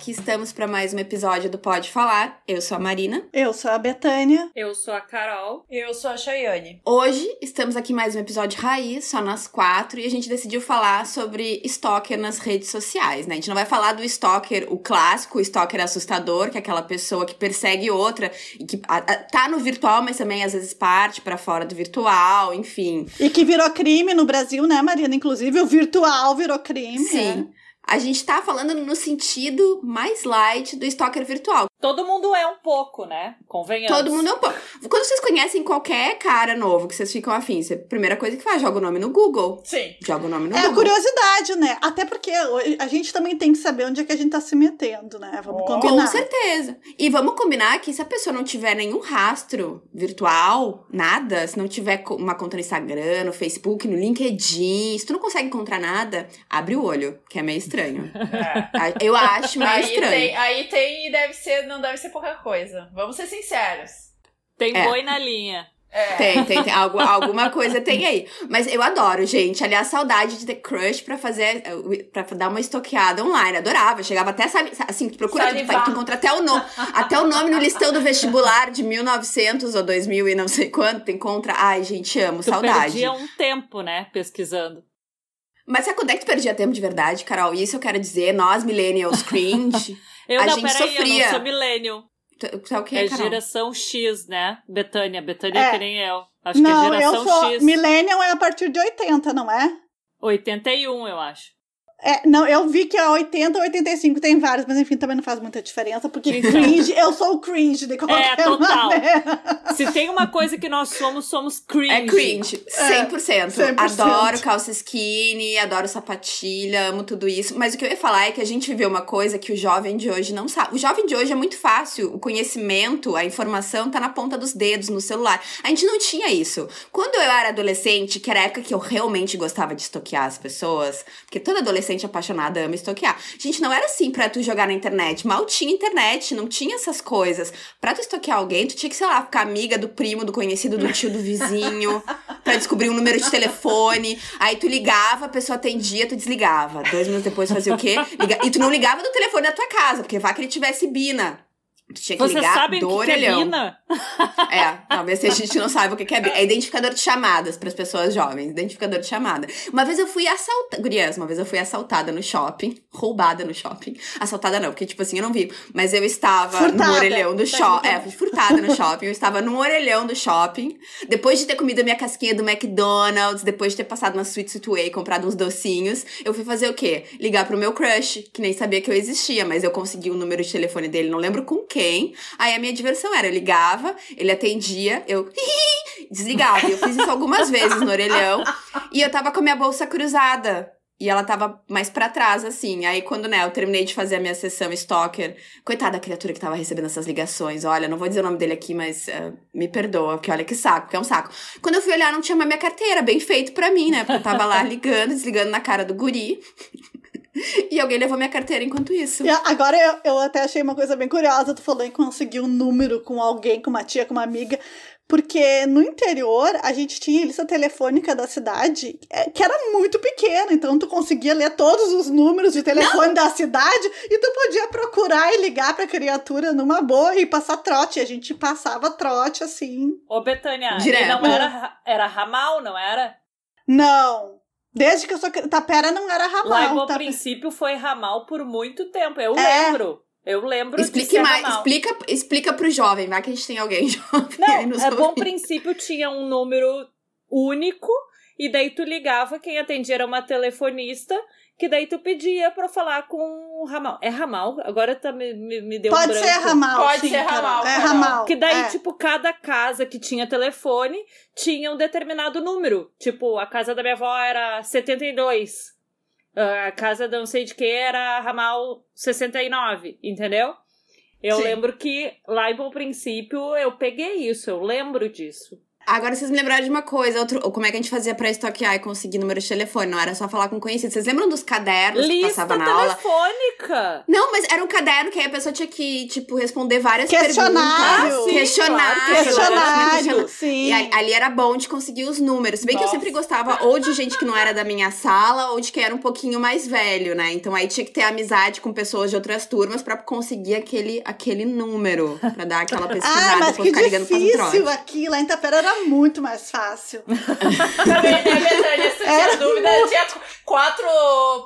aqui estamos para mais um episódio do Pode Falar. Eu sou a Marina. Eu sou a Betânia. Eu sou a Carol. Eu sou a Chayane. Hoje estamos aqui mais um episódio raiz, só nós quatro, e a gente decidiu falar sobre stalker nas redes sociais, né? A gente não vai falar do stalker, o clássico o stalker assustador, que é aquela pessoa que persegue outra e que a, a, tá no virtual, mas também às vezes parte para fora do virtual, enfim. E que virou crime no Brasil, né, Marina? Inclusive o virtual virou crime. Sim. É. A gente tá falando no sentido mais light do stalker virtual. Todo mundo é um pouco, né? Convenhamos. Todo mundo é um pouco. Quando vocês conhecem qualquer cara novo que vocês ficam afins, a primeira coisa que faz, joga o nome no Google. Sim. Joga o nome no é Google. É curiosidade, né? Até porque a gente também tem que saber onde é que a gente tá se metendo, né? Vamos oh. combinar. Com certeza. E vamos combinar que se a pessoa não tiver nenhum rastro virtual, nada, se não tiver uma conta no Instagram, no Facebook, no LinkedIn, se tu não consegue encontrar nada, abre o olho, que é meio estranho. É. Eu acho meio aí estranho. Tem, aí tem e deve ser não deve ser pouca coisa. Vamos ser sinceros. Tem é. boi na linha. É. Tem, tem, tem. Algo, alguma coisa tem aí. Mas eu adoro, gente. Aliás, saudade de ter crush pra fazer. pra dar uma estoqueada online. Adorava. Chegava até, sabe, assim, tu procura, tu, tu encontra até o nome. até o nome no listão do vestibular de 1900 ou 2000 e não sei quanto. Tu encontra. Ai, gente, amo. Tu saudade. perdia um tempo, né, pesquisando. Mas sabe quando é que tu perdia tempo de verdade, Carol? Isso eu quero dizer, nós, millennials cringe. Eu a não, gente peraí, sofria. eu não sou millennial. Tu é o que, É Carol? geração X, né? Betânia. Betânia é. É. que nem eu. Acho não, que é geração eu sou. X. Millennial é a partir de 80, não é? 81, eu acho. É, não, eu vi que a 80 ou 85 tem vários, mas enfim, também não faz muita diferença, porque cringe, eu sou o cringe de qualquer É, total. maneira. Se tem uma coisa que nós somos, somos cringe. É cringe, 100%. 100%. Adoro calça skinny, adoro sapatilha, amo tudo isso. Mas o que eu ia falar é que a gente viveu uma coisa que o jovem de hoje não sabe. O jovem de hoje é muito fácil, o conhecimento, a informação tá na ponta dos dedos, no celular. A gente não tinha isso. Quando eu era adolescente, que era a época que eu realmente gostava de estoquear as pessoas, porque toda adolescente apaixonada ama estoquear. Gente, não era assim pra tu jogar na internet. Mal tinha internet, não tinha essas coisas. Pra tu estoquear alguém, tu tinha que, sei lá, ficar amiga do primo, do conhecido, do tio, do vizinho, pra descobrir um número de telefone. Aí tu ligava, a pessoa atendia, tu desligava. Dois minutos depois fazia o quê? Liga... E tu não ligava do telefone da tua casa, porque vá que ele tivesse bina. Tinha que Vocês ligar sabem do o que, que é orelhão. Bina? É, talvez se a gente não saiba o que é. É identificador de chamadas para as pessoas jovens. Identificador de chamada. Uma vez eu fui assaltada. Gurias, uma vez eu fui assaltada no shopping. Roubada no shopping. Assaltada não, porque, tipo assim, eu não vi. Mas eu estava Furtada. no orelhão do shopping. É, fui furtada no shopping. Eu estava no orelhão do shopping. Depois de ter comido a minha casquinha do McDonald's, depois de ter passado na Sweet Way, comprado uns docinhos, eu fui fazer o quê? Ligar pro meu crush, que nem sabia que eu existia, mas eu consegui o número de telefone dele, não lembro com quem. Aí a minha diversão era, eu ligava, ele atendia, eu desligava. Eu fiz isso algumas vezes no orelhão. E eu tava com a minha bolsa cruzada. E ela tava mais pra trás, assim. Aí, quando, né, eu terminei de fazer a minha sessão Stalker, coitada da criatura que tava recebendo essas ligações. Olha, não vou dizer o nome dele aqui, mas uh, me perdoa, porque olha que saco, que é um saco. Quando eu fui olhar, não tinha mais minha carteira, bem feito pra mim, né? Porque eu tava lá ligando, desligando na cara do guri. E alguém levou minha carteira enquanto isso. E agora eu, eu até achei uma coisa bem curiosa, tu falou em conseguir um número com alguém, com uma tia, com uma amiga. Porque no interior a gente tinha a lista telefônica da cidade é, que era muito pequena, então tu conseguia ler todos os números de telefone não. da cidade e tu podia procurar e ligar pra criatura numa boa e passar trote. A gente passava trote assim. Ô, Betânia, Direto. não era, era ramal, não era? Não. Desde que eu sou. Tapera não era ramal. Lá no Tapera... princípio foi ramal por muito tempo. Eu É. lembro. Eu lembro Explique de ser mais, ramal. explica, explica pro jovem, vai que a gente tem alguém jovem aí Não, nos é bom ouvindo. princípio tinha um número único e daí tu ligava, quem atendia era uma telefonista, que daí tu pedia pra falar com o ramal. É ramal? Agora tá, me, me, me deu um Pode branco. ser ramal. Pode sim, ser ramal, É ramal. Que daí, é. tipo, cada casa que tinha telefone tinha um determinado número. Tipo, a casa da minha avó era 72. ah, A casa da não sei de que era ramal 69, entendeu? Eu Sim. lembro que lá em Bom Princípio eu peguei isso, eu lembro disso. Agora vocês me lembraram de uma coisa, outro, como é que a gente fazia pra estoquear e conseguir número de telefone? Não era só falar com conhecidos. Vocês lembram dos cadernos que Lista passava na aula? telefônica. Não, mas era um caderno que aí a pessoa tinha que, tipo, responder várias Questionário. perguntas. Ah, sim, questionário. claro, Questionário, sim. E ali, ali era bom de conseguir os números. Se bem que eu Nossa. sempre gostava ou de gente que não era da minha sala ou de que era um pouquinho mais velho, né? Então aí tinha que ter amizade com pessoas de outras turmas pra conseguir aquele, aquele número. Pra dar aquela pesquisada Ah, mas que ficar ligando difícil trotes. aqui. Lá em Tapera era muito mais fácil. Também, né, Betânia? Tu tinha dúvida, tinha qu- quatro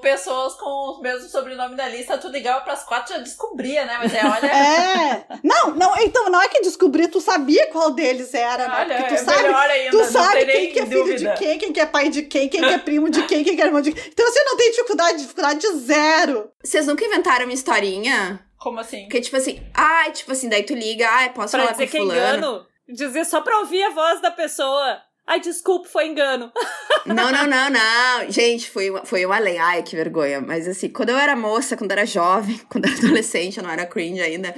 pessoas com o mesmo sobrenome da lista, tu ligava pras quatro já descobria, né? Mas é, olha. É. Não, não, então não é que descobri, tu sabia qual deles era, né? Olha, Porque tu é sabe, melhor ainda, tu não sabe quem que é filho dúvida. de quem, quem que é pai de quem, quem que é primo de quem, quem que é irmão de quem. Então você não tem dificuldade, dificuldade zero. Vocês nunca inventaram uma historinha? Como assim? Porque, tipo assim, ai, tipo assim, daí tu liga, ai, posso Pra falar dizer com que é fulano? engano. Dizer só pra ouvir a voz da pessoa. Ai, desculpa, foi engano. Não, não, não, não. Gente, foi, uma- foi um além. Ai, que vergonha. Mas assim, quando eu era moça, quando eu era jovem, quando eu era adolescente, eu não era cringe ainda,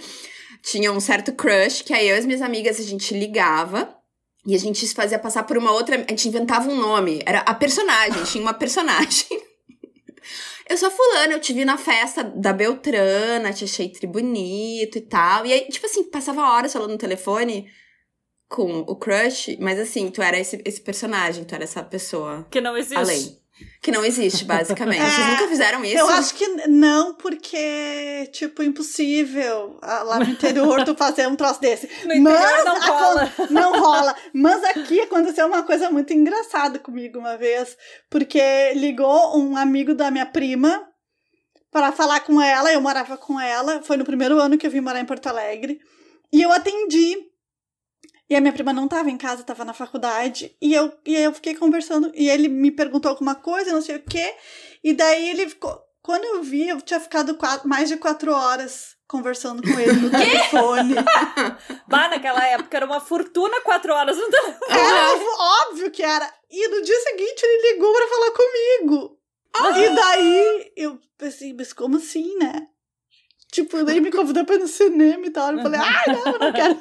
tinha um certo crush que aí eu e as minhas amigas a gente ligava. E a gente se fazia passar por uma outra. A gente inventava um nome. Era a personagem, tinha uma personagem. Eu sou fulana, eu te vi na festa da Beltrana, te achei tri bonito e tal. E aí, tipo assim, passava horas falando no telefone com o crush, mas assim, tu era esse, esse personagem, tu era essa pessoa Que não existe. além. Que não existe, basicamente. É, Vocês nunca fizeram isso? Eu acho que não, porque, tipo, impossível ah, lá no interior tu fazer um troço desse. No interior não rola. Não rola. Mas aqui aconteceu uma coisa muito engraçada comigo uma vez, porque ligou um amigo da minha prima para falar com ela, eu morava com ela, foi no primeiro ano que eu vim morar em Porto Alegre, e eu atendi. E a minha prima não estava em casa, estava na faculdade, e eu, e eu fiquei conversando, e ele me perguntou alguma coisa, não sei o quê, e daí ele ficou. Quando eu vi, eu tinha ficado quatro- mais de quatro horas conversando com ele no telefone. Bah, naquela época era uma fortuna quatro horas no telefone. Era óbvio que era. E no dia seguinte ele ligou pra falar comigo. E daí eu pensei, mas como assim, né? Tipo, daí me convidou pra ir no cinema e tal. Eu falei, ai, não, eu não quero.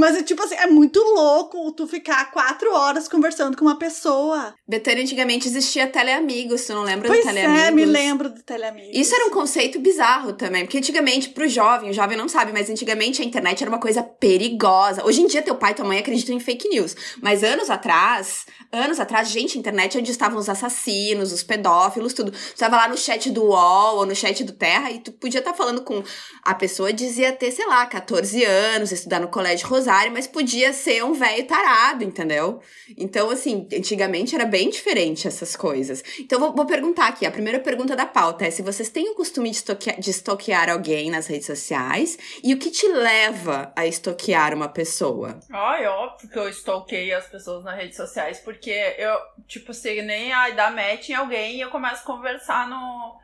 Mas é tipo assim, é muito louco tu ficar quatro horas conversando com uma pessoa. Betânia, antigamente existia teleamigos, tu não lembra pois do teleamigos? é, me lembro do teleamigos. Isso era um conceito bizarro também, porque antigamente, pro jovem, o jovem não sabe, mas antigamente a internet era uma coisa perigosa. Hoje em dia, teu pai e tua mãe acreditam em fake news. Mas anos atrás, anos atrás, gente, a internet é onde estavam os assassinos, os pedófilos, tudo. Tu tava lá no chat do UOL ou no chat do Terra e tu podia estar falando com. A pessoa dizia ter, sei lá, 14 anos, estudar no Colégio Rosário, mas podia ser um velho tarado, entendeu? Então, assim, antigamente era bem diferente essas coisas. Então, vou, vou perguntar aqui. A primeira pergunta da pauta é se vocês têm o costume de estoquear, de estoquear alguém nas redes sociais e o que te leva a estoquear uma pessoa? Ai, óbvio que eu stalkeio as pessoas nas redes sociais, porque eu, tipo, sei nem ai, dar match em alguém e eu começo a conversar no,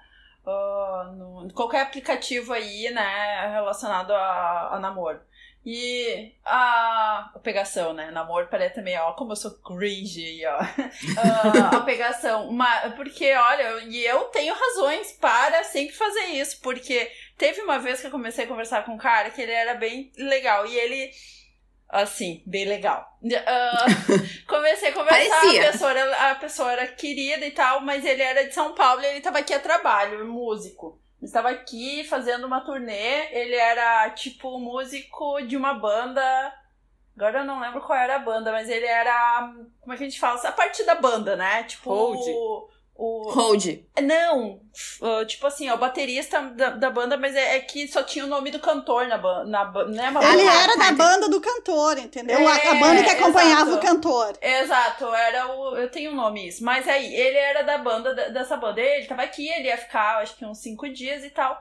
ah, no qualquer aplicativo aí, né, relacionado a, a namoro. E a, a pegação, né? Namoro parece também, ó, como eu sou cringe aí, ó. Ah, a pegação. Uma, porque, olha, e eu tenho razões para sempre fazer isso, porque teve uma vez que eu comecei a conversar com um cara que ele era bem legal e ele. Assim, bem legal. Ah, comecei a conversar, Parecia. a pessoa, era, a pessoa era querida e tal, mas ele era de São Paulo e ele tava aqui a trabalho, músico. Estava aqui fazendo uma turnê, ele era tipo músico de uma banda. Agora eu não lembro qual era a banda, mas ele era. Como é que a gente fala? A parte da banda, né? Tipo. Hold. O, Hold. não, uh, tipo assim, é o baterista da, da banda, mas é, é que só tinha o nome do cantor na banda. Na, é uma Ele banda. Ah, era da banda do cantor, entendeu? A- a, É, banda que acompanhava exato. o cantor. Exato, era o. Eu tenho um nome isso. Mas aí, ele era da banda, da- dessa banda. Ele tava aqui, ele ia ficar, acho que uns cinco dias e tal.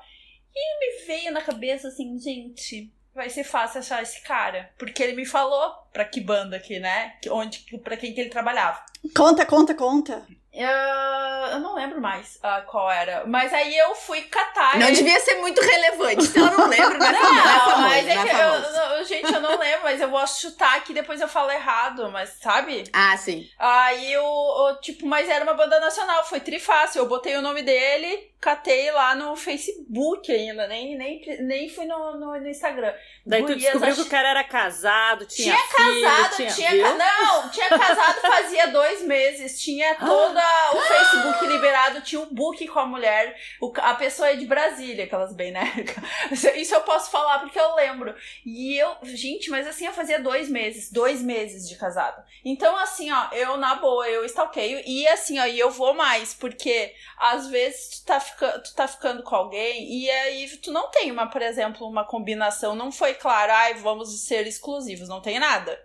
E me veio na cabeça assim, gente, vai ser fácil achar esse cara. Porque ele me falou pra que banda aqui, né? Que- Onde, pra quem que ele trabalhava. Conta, conta, conta. Eu, eu não lembro mais ah, qual era. Mas aí eu fui catar. Não ele- devia ser muito relevante. Se ela não lembra, não é famoso. Não é famoso, mas é não é que eu, não, gente, eu não lembro, mas eu vou chutar aqui depois eu falo errado, mas sabe? Ah, sim. Aí eu, eu, tipo, mas era uma banda nacional, foi trifácil. Eu botei o nome dele, catei lá no Facebook ainda, nem, nem, nem fui no, no, no Instagram. Daí tu Gurias, descobriu acho- que o cara era casado, tinha, Tinha filho, casado, tinha, tinha, ca- não, tinha casado fazia dois meses, tinha todo o Facebook liberado, tinha um book com a mulher, o a pessoa é de Brasília, aquelas bem, né? Isso eu posso falar porque eu lembro. E eu, gente, mas assim, eu fazia dois meses, dois meses de casado. Então, assim, ó, eu, na boa, eu stalkeio e assim, ó, e eu vou mais, porque às vezes tu tá, fica, tu tá ficando com alguém e aí tu não tem uma, por exemplo, uma combinação, não foi claro, ai, vamos ser exclusivos, não tem nada.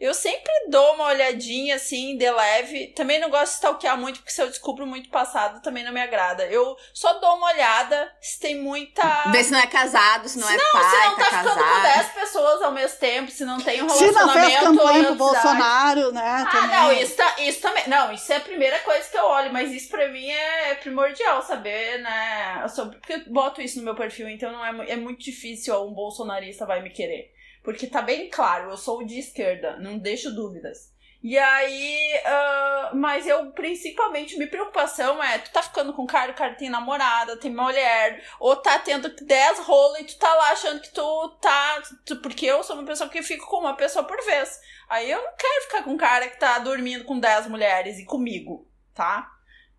Eu sempre dou uma olhadinha assim, de leve. Também não gosto de stalkear muito, porque se eu descubro muito passado, também não me agrada. Eu só dou uma olhada se tem muita. Vê se não é casado, se não é não, pai, se não tá, tá, ficando com casado. 10 pessoas ao mesmo tempo, se não tem um Se não relacionamento. fez campanha pro identidade. Bolsonaro, né? Ah, também. não, isso, tá- isso também. Não, isso é a primeira coisa que eu olho, mas isso pra mim é primordial saber, né? Sou- porque eu boto isso no meu perfil, então não é, é muito difícil um bolsonarista vai me querer. Porque tá bem claro, eu sou de esquerda, não deixo dúvidas. E aí, ah, mas eu principalmente, minha preocupação é, tu tá ficando com um cara, o cara tem namorada, tem mulher, ou tá tendo 10 rolos e tu tá lá achando que tu tá. tu- porque eu sou uma pessoa que fico com uma pessoa por vez. Aí eu não quero ficar com um cara que tá dormindo com 10 mulheres e comigo, tá?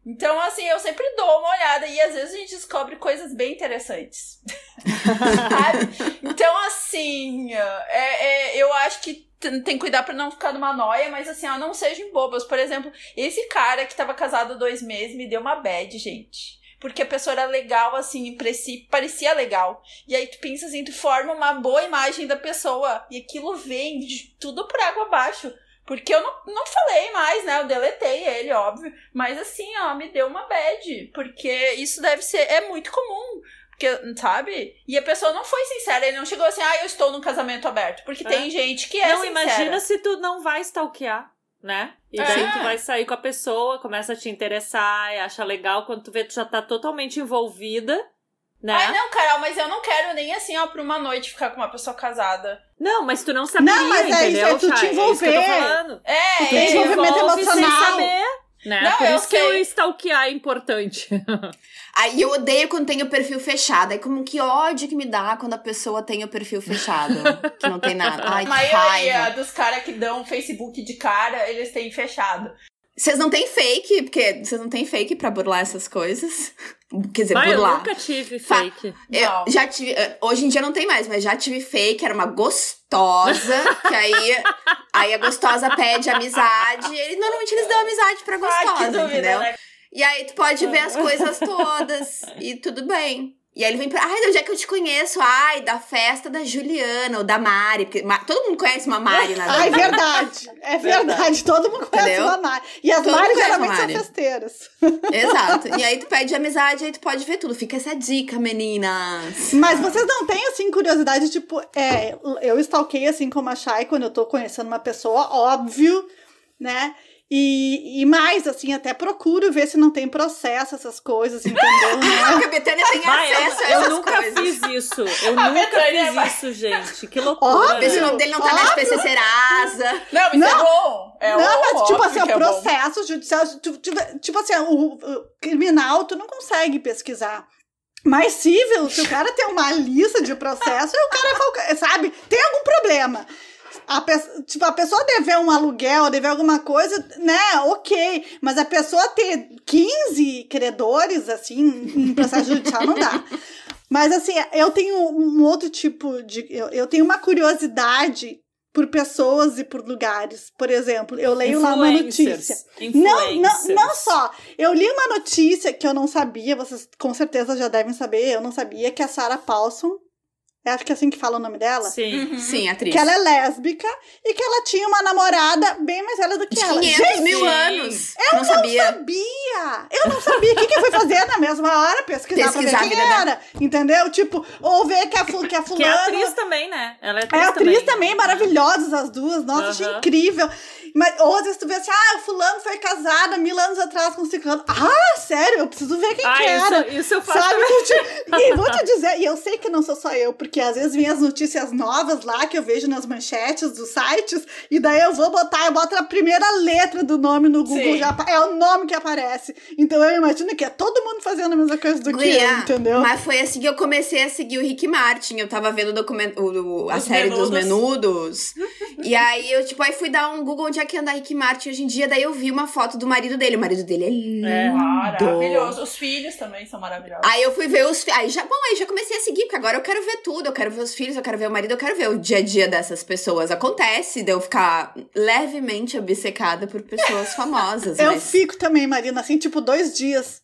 Então, assim, eu sempre dou uma olhada e às vezes a gente descobre coisas bem interessantes. Sabe? Então, assim, é, é, eu acho que tem que cuidar pra não ficar numa noia, mas assim, ó, não sejam bobas. Por exemplo, esse cara que tava casado há dois meses me deu uma bad, gente. Porque a pessoa era legal, assim, parecia legal. E aí tu pensa assim, tu forma uma boa imagem da pessoa. E aquilo vem de tudo por água abaixo. Porque eu não, não falei mais, né? Eu deletei ele, óbvio. Mas assim, ó, me deu uma bad. Porque isso deve ser. É muito comum. Porque, sabe? E a pessoa não foi sincera. Ele não chegou assim, ah, eu estou num casamento aberto. Porque É. tem gente que é não, sincera. imagina se tu não vai stalkear, né? E É. daí tu vai sair com a pessoa, começa a te interessar, acha legal, quando tu vê tu já tá totalmente envolvida, né? Ai, não, Carol, mas eu não quero nem assim, ó, por uma noite ficar com uma pessoa casada. Não, mas tu não saberia, Não, mas é isso, é tu te? É isso que envolver. falando. É, Tu tem é, desenvolvimento envolve sem emocional. saber, né? Não, Por eu isso que sei. o stalkear é importante. Aí eu odeio quando tem o perfil fechado. Aí como que ódio que me dá quando a pessoa tem o perfil fechado. que não tem nada. Ai, A que maioria raiva. dos caras que dão Facebook de cara, eles têm fechado. Vocês não têm fake, porque vocês não têm fake pra burlar essas coisas. Quer dizer, Mas eu burlar. nunca tive Fa- fake. Eu Não. já tive. eh, Hoje em dia não tem mais, mas já tive fake, era uma gostosa. que aí, aí a gostosa pede amizade. E normalmente eles dão amizade pra Ah, gostosa, que dúvida, entendeu? né? E aí tu pode ver as coisas todas. e tudo bem. E aí ele vem pra. Ai, de onde é que eu te conheço? Ai, da festa da Juliana ou da Mari. Porque Ma- todo mundo conhece uma Mari na Ah, é verdade. É verdade. Todo mundo conhece Entendeu? uma Mari. E as Todo Mari geralmente uma são Mari. festeiras. Exato. E aí tu pede amizade, aí tu pode ver tudo. Fica essa dica, meninas. Mas vocês não têm, assim, curiosidade, tipo, é, eu stalkeei, assim, como a Shai, quando eu tô conhecendo uma pessoa, óbvio, né? E, e mais, assim, até procuro ver se não tem processo, essas coisas, entendeu? né? A Betânia tem Vai, acesso eu, a eu essas nunca coisas. fiz isso. Eu A nunca Betânia vai- fiz isso, gente. Que loucura. Se o nome dele não tá na SPC Serasa. Não, mas é Não. bom. É não, bom, mas tipo óbvio assim, o é processo judicial, tu- tipo assim, o, o criminal tu não consegue pesquisar. Mas civil, se o cara tem uma lista de processo, o cara, sabe, tem algum problema. A, pe- tipo, a pessoa dever um aluguel, dever alguma coisa, né, ok. Mas a pessoa ter 15 credores, assim, em processo judicial, não dá. Mas, assim, eu tenho um outro tipo de. Eu, eu tenho uma curiosidade por pessoas e por lugares. Por exemplo, eu leio lá uma notícia. Não, não, não só. Eu li uma notícia que eu não sabia, vocês com certeza já devem saber, eu não sabia, que a Sarah Paulson, eu acho que é assim que fala o nome dela, Sim. Uhum. Sim, atriz. que ela é lésbica e que ela tinha uma namorada bem mais velha do que ela. 500 Gente, mil anos. Eu não sabia. sabia! Eu não sabia. O que, que eu fui fazer na mesma hora? Pesquisar, Pesquisar pra a ver quem era. Entendeu? Tipo, ou ver que a, fu- que a Que fulana... é atriz também, né? Ela é atriz, É atriz também, maravilhosas as duas. Nossa, achei Aham. incrível. Mas, ou às vezes tu vê assim, ah, o fulano foi casado há mil anos atrás com o ciclano. Ah, sério, eu preciso ver quem Ah, que era. isso, isso eu faço Sabe? E vou te dizer, e eu sei que não sou só eu, porque às vezes vem as notícias novas lá que eu vejo nas manchetes dos sites, e daí eu vou botar, eu boto a primeira letra do nome no Google, Sim. já é o nome que aparece. Então eu imagino que é todo mundo fazendo a mesma coisa do que eu, entendeu? Mas foi assim que eu comecei a seguir o Rick Martin. Eu tava vendo o documento, o- o- a Os série dos Menudos. E aí eu, tipo, aí fui dar um Google onde é que anda Rick Martin hoje em dia. Daí eu vi uma foto do marido dele. O marido dele é lindo. É. Maravilhoso. Os filhos também são maravilhosos. Aí eu fui ver os fi- aí já Bom, aí já comecei a seguir, porque agora eu quero ver tudo. Eu quero ver os filhos, eu quero ver o marido, eu quero ver o dia a dia dessas pessoas. Acontece de eu ficar levemente obcecada por pessoas famosas. Eu mas... fico também, Marina, assim, tipo, dois dias.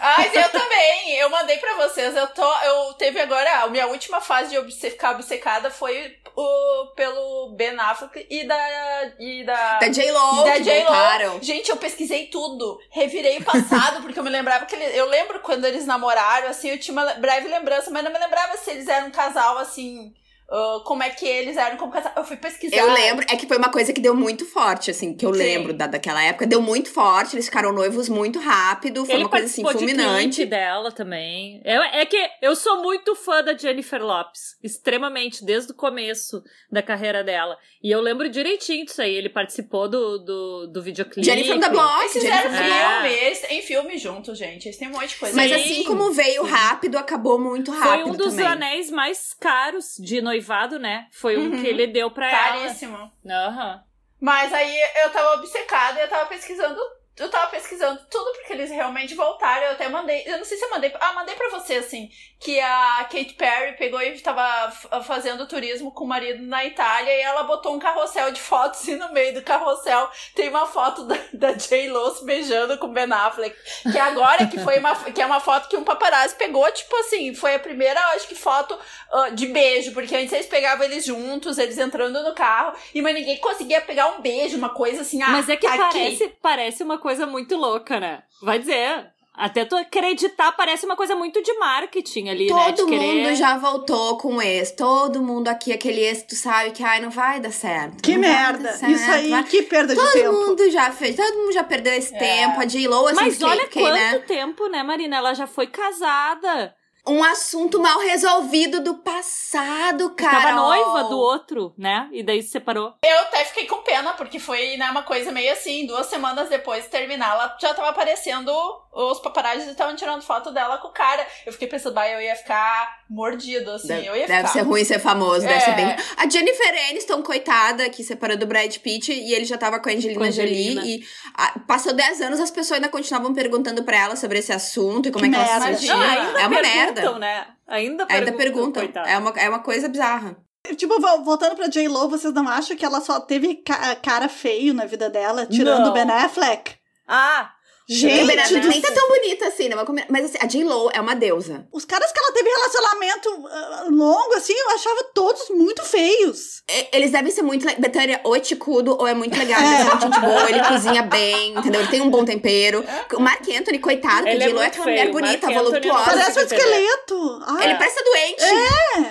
Mas eu também, eu mandei pra vocês. Eu tô. Eu teve agora. A minha última fase de obce- ficar obcecada foi o, pelo Ben Affleck e da. E da. Da J-Lo, da que J.Lo. voltaram. Gente, eu pesquisei tudo. Revirei o passado, porque eu me lembrava que ele, Eu lembro quando eles namoraram, assim, eu tinha uma breve lembrança, mas não me lembrava se eles eram um casal, assim. Ah, como é que eles eram como casal. Eu fui pesquisar. Eu lembro, é que foi uma coisa que deu muito forte, assim, que eu Sim. lembro da, daquela época. Deu muito forte, eles ficaram noivos muito rápido, foi Ele uma coisa assim participou de fulminante. clipe dela também. É, é que eu sou muito fã da Jennifer Lopes, extremamente, desde o começo da carreira dela. E eu lembro direitinho disso aí. Ele participou do, do, do videoclipe. Jennifer da Block, Eles fizeram Jennifer É. filme, eles têm filme juntos, gente. Eles têm um monte de coisa. Mas Sim, assim como veio rápido, acabou muito Foi rápido um dos também. anéis mais caros de noivado, né? Foi um Uhum. que ele deu pra ela. Caríssimo. Aham. Mas aí eu tava obcecada e eu tava pesquisando. Eu tava pesquisando tudo porque eles realmente voltaram. Eu até mandei. Eu não sei se eu mandei. Ah, mandei pra você, assim. Que a Kate Perry pegou e tava fazendo turismo com o marido na Itália e ela botou um carrossel de fotos e no meio do carrossel tem uma foto da, da se beijando com o Ben Affleck. Que agora que foi uma. Que é uma foto que um paparazzi pegou, tipo assim, foi a primeira, acho que, foto ah, de beijo. Porque antes eles pegavam eles juntos, eles entrando no carro, e mas ninguém conseguia pegar um beijo, uma coisa assim, ah, Mas é que tá aqui. parece, parece uma coisa muito louca, né? Vai dizer. Até tu acreditar, parece uma coisa muito de marketing ali, né? De Todo querer... mundo já voltou com ex. Todo mundo aqui, aquele ex, tu sabe que ai, não vai dar certo. Que merda. certo, Isso aí, vai- que perda de Todo tempo. mundo já fez, todo mundo já perdeu esse É. tempo. A J-Lo, assim, Mas olha quanto né? tempo, né, Marina? Ela já foi casada. Um assunto mal resolvido do passado, cara. Tava noiva do outro, né? E daí se separou. Eu até fiquei com pena, porque foi né, uma coisa meio assim, duas semanas depois de terminar, ela já tava aparecendo, os paparazzis estavam tirando foto dela com o cara. Eu fiquei pensando, bah, eu ia ficar mordido, assim, Deve, eu ia deve ficar. ser ruim ser famoso, deve É. ser bem. A Jennifer Aniston, coitada, que separou do Brad Pitt e ele já tava com a Angelina, Com a Angelina. Jolie. E ah, passou 10 anos, as pessoas ainda continuavam perguntando pra ela sobre esse assunto e como Que é que ela se merda. sentia. Não, é uma perguntam, merda. Né? Ainda perguntam. Ainda perguntam. É uma, é uma coisa bizarra. Tipo, vo- voltando pra J-Lo, vocês não acham que ela só teve ca- cara feio na vida dela, tirando o Ben Affleck? Ah, Gente, do nem tá tão bonita assim, né? Mas assim, a J-Lo é uma deusa. Os caras que ela teve relacionamento ah, longo, assim, eu achava todos muito feios. E- Eles devem ser muito. Betânia, ou é ticudo, ou é muito legal. Ele é gente boa, ele cozinha bem, entendeu? Ele tem um bom tempero. O Mark Anthony, coitado, que Ele é J-Lo é aquela feio. mulher bonita, Marc Anthony voluptuosa. Parece um esqueleto. Ah, Ele parece doente.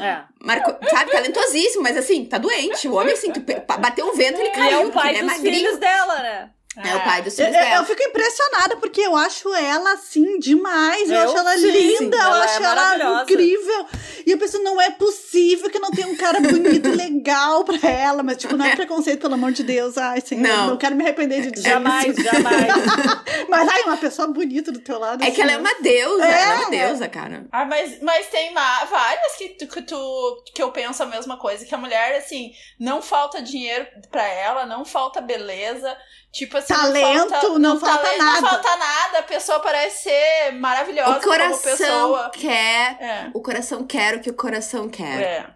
é. Marco, sabe, talentosíssimo, mas assim, tá doente. O homem, assim, bateu um vento, ele E caiu, é o pai é dos magrinho. filhos dela, né? É o pai dos Eu, filhos eu- eu dela. fico impressionada porque eu acho ela assim demais. Eu, Eu acho ela sim, linda, eu ela é acho ela maravilhosa. incrível. E eu penso, não é possível que não tenha um cara bonito e legal pra ela. Mas, tipo, não é preconceito, pelo amor de Deus. Ai, senhor, Não. não, quero me arrepender de dizer Jamais, isso. jamais. Mas, ai, uma pessoa bonita do teu lado. É que ela é assim, uma deusa, É. ela é uma deusa, cara. Ah, mas, mas tem várias que tu, que tu que eu penso a mesma coisa, que a mulher, assim, não falta dinheiro pra ela, não falta beleza, tipo assim, Talento, não falta, não falta talento, nada. Não falta nada, a pessoa parece ser maravilhosa O coração como pessoa. quer. É. O coração quer o que o coração quer. É.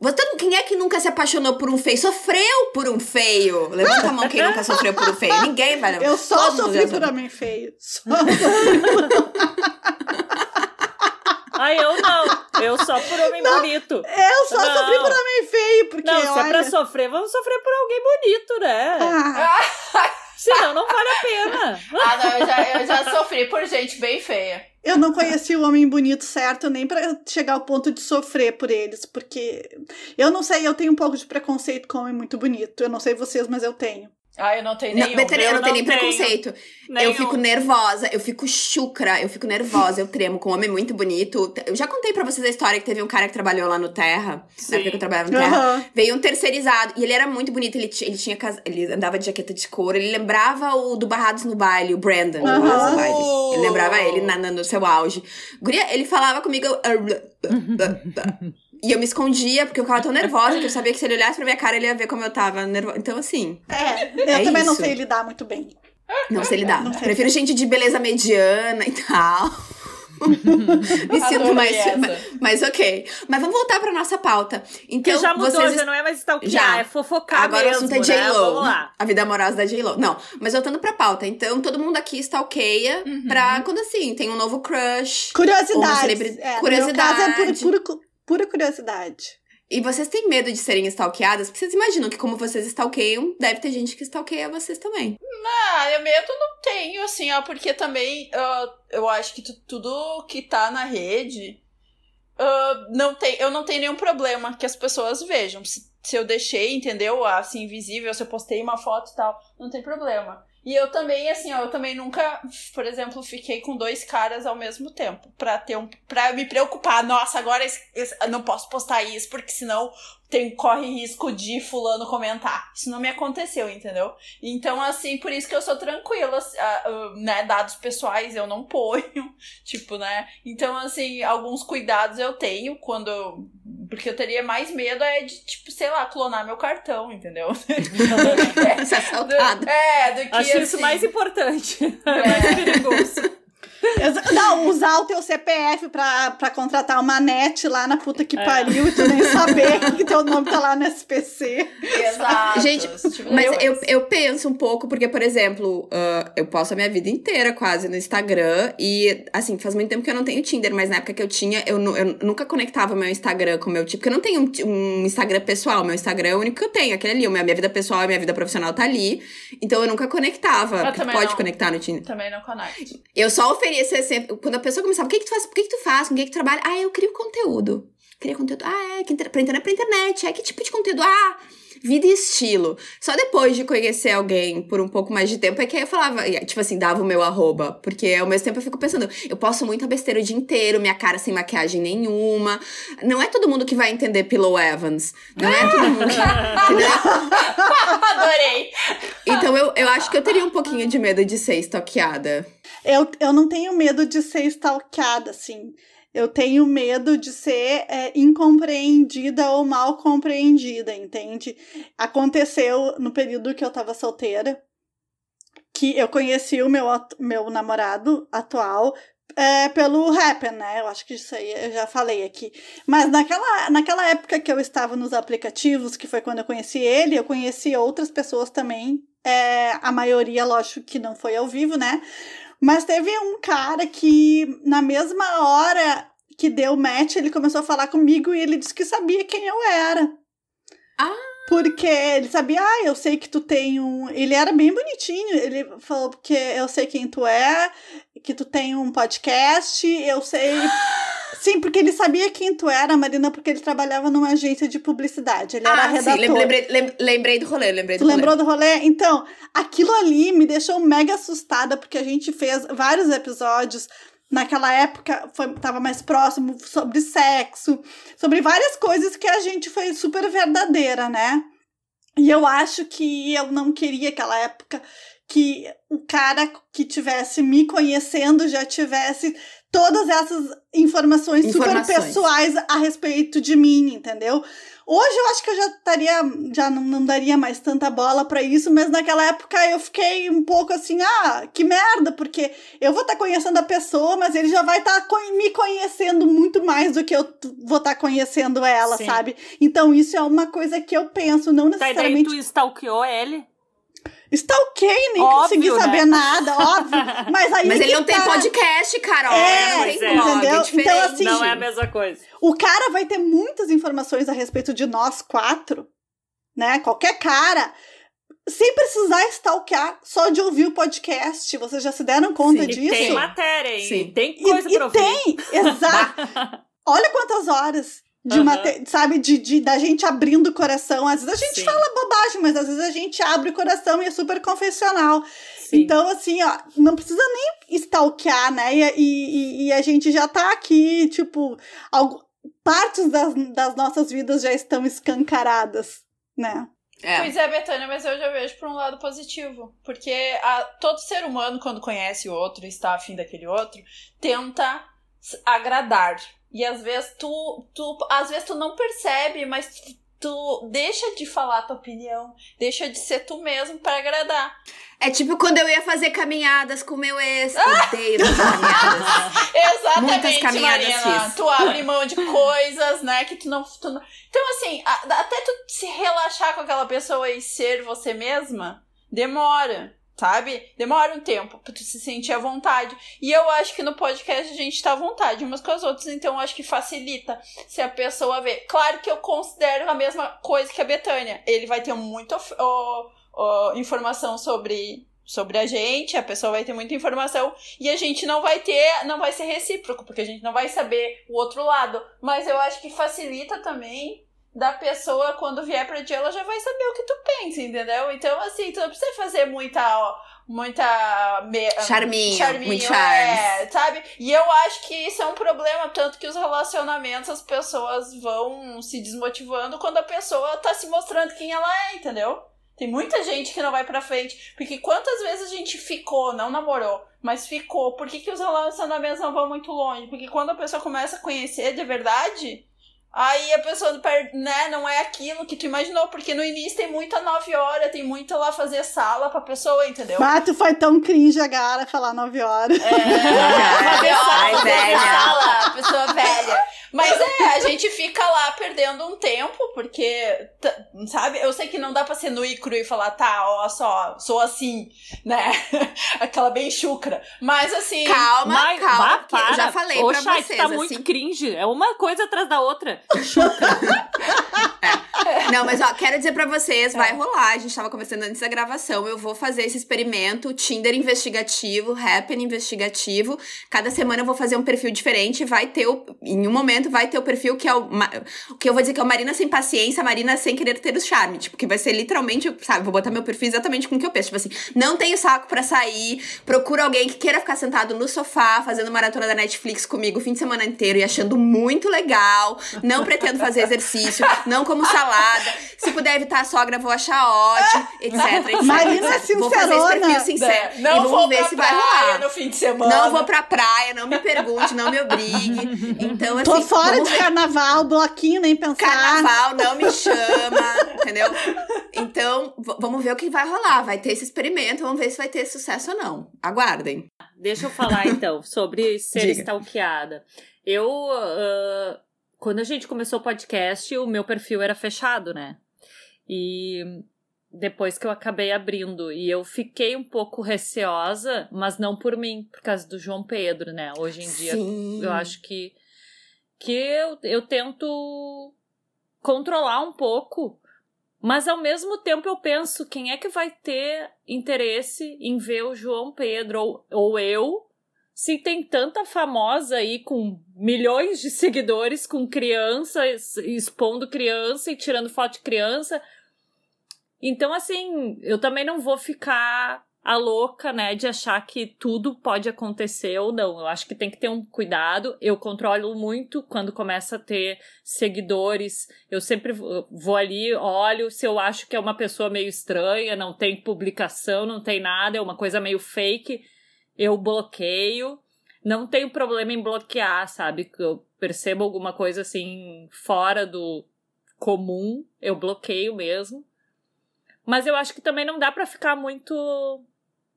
Você, quem é que nunca se apaixonou por um feio? Sofreu por um feio? Levanta a mão quem nunca sofreu por um feio. Ninguém vai levantar. Eu só Todo mundo sofri por homem feio. Só. Ah, eu não. Eu só por homem bonito. Eu só Não. sofri por homem feio, porque Não, se é olha... pra sofrer, vamos sofrer por alguém bonito, né? Ah, Senão não vale a pena. Ah, não, eu já, eu já sofri por gente bem feia. eu não conheci o homem bonito certo nem pra chegar ao ponto de sofrer por eles, porque eu não sei, eu tenho um pouco de preconceito com homem muito bonito. Eu não sei vocês, mas eu tenho. Ah, eu não tenho Não, nenhum. Betânia, eu Eu não tenho não nem tenho. preconceito. Eu Nenhum. fico nervosa, eu fico chucra, eu fico nervosa, eu tremo com um homem muito bonito. Eu já contei pra vocês a história que teve um cara que trabalhou lá no Terra, Sim. na época que eu trabalhava no Terra. Aham. Veio um terceirizado, e ele era muito bonito, ele, ele tinha casa- ele andava de jaqueta de couro, ele lembrava o do Barrados no Baile, o Brandon, do Aham. Barrados no Baile. Ele lembrava ele na, na- no seu auge. Guria, ele falava comigo... eu- E eu me escondia, porque eu ficava tão nervosa que eu sabia que se ele olhasse pra minha cara, ele ia ver como eu tava nervosa. Então, assim, É, eu É também não isso. sei lidar muito bem. não sei lidar. Não sei. Prefiro gente de beleza mediana e tal. Me sinto mais, essa. mais, mais ok. Mas vamos voltar pra nossa pauta. Então, que já mudou, vocês já não é mais stalkear, Já. é fofocar Agora mesmo, o assunto é né? J-Lo. Vamos lá. A vida amorosa da J-Lo. Não, mas voltando pra pauta. Então, todo mundo aqui stalkeia Uhum. pra quando assim, tem um novo crush. Curiosidade. celebri- É, curiosidade. No meu caso é pura, cu- pura curiosidade. E vocês têm medo de serem stalkeadas? Porque vocês imaginam que como vocês stalkeiam, deve ter gente que stalkeia vocês também. Ah, eu medo não tenho, assim, ó, porque também ah, eu acho que tu- tudo que tá na rede ah, não tem, eu não tenho nenhum problema que as pessoas vejam. Se, se eu deixei, entendeu? Assim, invisível, se eu postei uma foto e tal, não tem problema. E eu também, assim, ó, eu também nunca, por exemplo, fiquei com dois caras ao mesmo tempo. Pra ter um. para me preocupar. Nossa, agora esse- esse- não posso postar isso, porque senão tem, corre risco de fulano comentar. Isso não me aconteceu, entendeu? Então, assim, por isso que eu sou tranquila, ah, ah, né? Dados pessoais eu não ponho, tipo, né? Então, assim, alguns cuidados eu tenho quando. eu- Porque eu teria mais medo é de, tipo, sei lá, clonar meu cartão, entendeu? Ser assaltada. é, do que Acho isso assim, mais importante. mais perigoso. Não, usar o teu CPF pra, pra contratar uma net lá na puta que É. pariu e tu nem saber que teu nome tá lá no SPC. Exato. Gente, tipo Mas eu, eu penso um pouco, porque, por exemplo, ah, eu posto a minha vida inteira quase no Instagram. E, assim, faz muito tempo que eu não tenho Tinder, mas na época que eu tinha, eu, eu nunca conectava meu Instagram com o meu tipo. Porque eu não tenho um, um Instagram pessoal. Meu Instagram é o único que eu tenho, aquele ali. A minha vida pessoal e minha vida profissional tá ali. Então eu nunca conectava. Eu pode não. conectar no Tinder. Também não conecto. Eu só oferecia sempre. Quando a pessoa começava, o que, que tu faz? Por que, que tu faz? Com o que, que tu trabalha? Ah, eu crio conteúdo. Cria conteúdo. Ah, é, que inter... pra internet, pra internet. É que tipo de conteúdo? Ah, vida e estilo. Só depois de conhecer alguém por um pouco mais de tempo é que aí eu falava, e, tipo assim, dava o meu arroba. Porque ao mesmo tempo eu fico pensando, eu posto muita besteira o dia inteiro, minha cara sem maquiagem nenhuma. Não é todo mundo que vai entender Pillow Evans. Não é todo mundo que. Adorei. Então eu, eu acho que eu teria um pouquinho de medo de ser stalkeada. Eu, eu não tenho medo de ser stalkeada, assim. Eu tenho medo de ser é, incompreendida ou mal compreendida, entende? Aconteceu no período que eu tava solteira, que eu conheci o meu, meu namorado atual é, pelo Happen, né? Eu acho que isso aí eu já falei aqui. Mas naquela, naquela época que eu estava nos aplicativos, que foi quando eu conheci ele, eu conheci outras pessoas também. É, a maioria, lógico, que não foi ao vivo, né? Mas teve um cara que, na mesma hora que deu match, ele começou a falar comigo e ele disse que sabia quem eu era. Ah! Porque ele sabia, ah, eu sei que tu tem um. Ele era bem bonitinho. Ele falou, porque eu sei quem tu é, que tu tem um podcast, eu sei. Sim, porque ele sabia quem tu era, Marina, porque ele trabalhava numa agência de publicidade. Ele era Ah, redator. sim, lem- lembrei, lem- lembrei do rolê, lembrei Tu do rolê. lembrou do rolê? Então, aquilo ali me deixou mega assustada, porque a gente fez vários episódios. Naquela época, foi, tava mais próximo sobre sexo, sobre várias coisas que a gente foi super verdadeira, né? E eu acho que eu não queria aquela época que o cara que tivesse me conhecendo já tivesse todas essas informações, Informações. super pessoais a respeito de mim, entendeu? Hoje eu acho que eu já estaria, já não, não daria mais tanta bola pra isso, mas naquela época eu fiquei um pouco assim, ah, que merda, porque eu vou estar conhecendo a pessoa, mas ele já vai estar me conhecendo muito mais do que eu vou estar conhecendo ela, Sim. sabe? Então isso é uma coisa que eu penso, não Tá, e daí necessariamente tu stalkeou ele? Stalkei, nem Óbvio, consegui né? saber nada, óbvio. Mas aí Mas é ele não tem tá. podcast, Carol. É, não tem pois é. blog, Entendeu? é. Então, assim, Não é a mesma coisa. O cara vai ter muitas informações a respeito de nós quatro, né? Qualquer cara. Sem precisar stalkear, só de ouvir o podcast. Vocês já se deram conta Sim, E disso? tem matéria, hein? Sim. Tem E- coisa e pra ouvir. tem, exato. Olha quantas horas. De uma, Aham. te- sabe, de, de, da gente abrindo o coração. Às vezes a gente Sim. fala bobagem, mas às vezes a gente abre o coração e é super confessional. Sim. Então, assim, ó, não precisa nem stalkear, né? E, e, e a gente já tá aqui, tipo, algo, partes das, das nossas vidas já estão escancaradas, né? É. Pois é, Betânia, mas eu já vejo por um lado positivo. Porque a- todo ser humano, quando conhece o outro e está afim daquele outro, tenta s- agradar. E às vezes tu, tu, às vezes tu não percebe, mas tu, tu deixa de falar a tua opinião, deixa de ser tu mesmo para agradar. É tipo quando eu ia fazer caminhadas com meu ex. Odeio fazer caminhadas. Muitas Exatamente, caminhadas Marina. fiz. Tu abre mão de coisas, né, que tu não, tu não... Então, assim, até tu se relaxar com aquela pessoa e ser você mesma, demora, sabe? Demora um tempo pra tu se sentir à vontade. E eu acho que no podcast a gente tá à vontade umas com as outras, então eu acho que facilita se a pessoa vê. Claro que eu considero a mesma coisa que a Betânia. Ele vai ter muita ó, ó, informação sobre... Sobre a gente, a pessoa vai ter muita informação e a gente não vai ter, não vai ser recíproco, porque a gente não vai saber o outro lado. Mas eu acho que facilita também da pessoa, quando vier pra ti, ela já vai saber o que tu pensa, entendeu? Então, assim, tu não precisa fazer muita. ó, muita. me- Charminho, muito charmes. é, sabe? E eu acho que isso é um problema, tanto que os relacionamentos, as pessoas vão se desmotivando quando a pessoa tá se mostrando quem ela é, entendeu? Tem muita gente que não vai pra frente. Porque quantas vezes a gente ficou, não namorou, mas ficou. Por que, que os relacionamentos não vão muito longe? Porque quando a pessoa começa a conhecer de verdade, aí a pessoa per- né, não é aquilo que tu imaginou. Porque no início tem muita nove horas, tem muito lá fazer sala pra pessoa, entendeu? Ah, tu foi tão cringe agora falar nove horas. É, Ai, sala, velha. sala, pessoa velha. Mas é, a gente fica lá perdendo um tempo, porque, sabe, eu sei que não dá pra ser nu e cru e falar, tá, ó, só, sou assim, né? Aquela bem chucra. Mas assim. Calma, Mas, calma. vá, porque eu já falei Ô, pra chat, vocês. tá assim, muito cringe. É uma coisa atrás da outra. Não, mas ó, quero dizer pra vocês, vai rolar. A gente tava conversando antes da gravação. Eu vou fazer esse experimento, Tinder investigativo, Happn investigativo. Cada semana eu vou fazer um perfil diferente. Vai ter o. Em um momento vai ter o perfil que é o. que eu vou dizer que é o Marina sem paciência, Marina sem querer ter o charme. Tipo, que vai ser literalmente, sabe? Vou botar meu perfil exatamente com o que eu penso. Tipo assim, não tenho saco pra sair. Procura alguém que queira ficar sentado no sofá, fazendo maratona da Netflix comigo o fim de semana inteiro e achando muito legal. Não pretendo fazer exercício, não como salada. Se puder evitar a sogra, vou achar ótimo, etc, etc. Marina etc. Vou fazer esse perfil sincero. né, e Não vamos vou ver pra se vai praia rolar. no fim de semana. Não vou pra praia, não me pergunte, não me obrigue. Então, assim, Tô fora de ver. carnaval, bloquinho, nem pensar. Carnaval não me chama, entendeu? Então, vamos ver o que vai rolar. Vai ter esse experimento, vamos ver se vai ter sucesso ou não. Aguardem. Deixa eu falar então sobre ser Diga. stalkeada. Eu, ah, quando a gente começou o podcast, o meu perfil era fechado, né? E depois que eu acabei abrindo, e eu fiquei um pouco receosa, mas não por mim, por causa do João Pedro, né? Hoje em dia Sim. eu acho que, que eu, eu tento controlar um pouco, mas ao mesmo tempo eu penso quem é que vai ter interesse em ver o João Pedro ou, ou eu, se tem tanta famosa aí com milhões de seguidores, com crianças, expondo criança e tirando foto de criança. Então, assim, eu também não vou ficar a louca, né, de achar que tudo pode acontecer ou não. Eu acho que tem que ter um cuidado. Eu controlo muito quando começa a ter seguidores. Eu sempre vou ali, olho se eu acho que é uma pessoa meio estranha, não tem publicação, não tem nada, é uma coisa meio fake, eu bloqueio. Não tenho problema em bloquear, sabe? Que Eu percebo alguma coisa assim fora do comum, eu bloqueio mesmo. Mas eu acho que também não dá pra ficar muito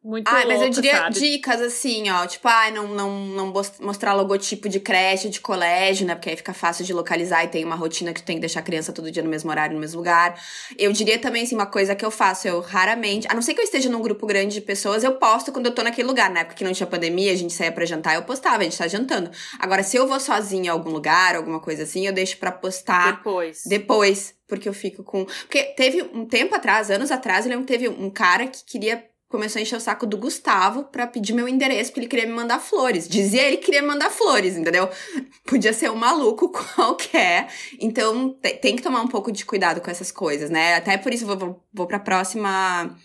muito Ah, mas eu diria sabe? dicas assim, ó. Tipo, ai, não, não, não bos- mostrar logotipo de creche, de colégio, né? Porque aí fica fácil de localizar e tem uma rotina que tu tem que deixar a criança todo dia no mesmo horário, no mesmo lugar. Eu diria também, assim, uma coisa que eu faço, eu raramente, a não ser que eu esteja num grupo grande de pessoas, eu posto quando eu tô naquele lugar, né? Porque não tinha pandemia, a gente saía pra jantar, eu postava, a gente tá jantando. Agora, se eu vou sozinha em algum lugar, alguma coisa assim, eu deixo pra postar Depois. depois, porque eu fico com. Porque teve um tempo atrás, anos atrás, eu lembro que teve um cara que queria começou a encher o saco do Gustavo pra pedir meu endereço, porque ele queria me mandar flores. Dizia ele que queria me mandar flores, entendeu? Podia ser um maluco qualquer. Então, tem que tomar um pouco de cuidado com essas coisas, né? Até por isso, vou, vou, vou pra próxima.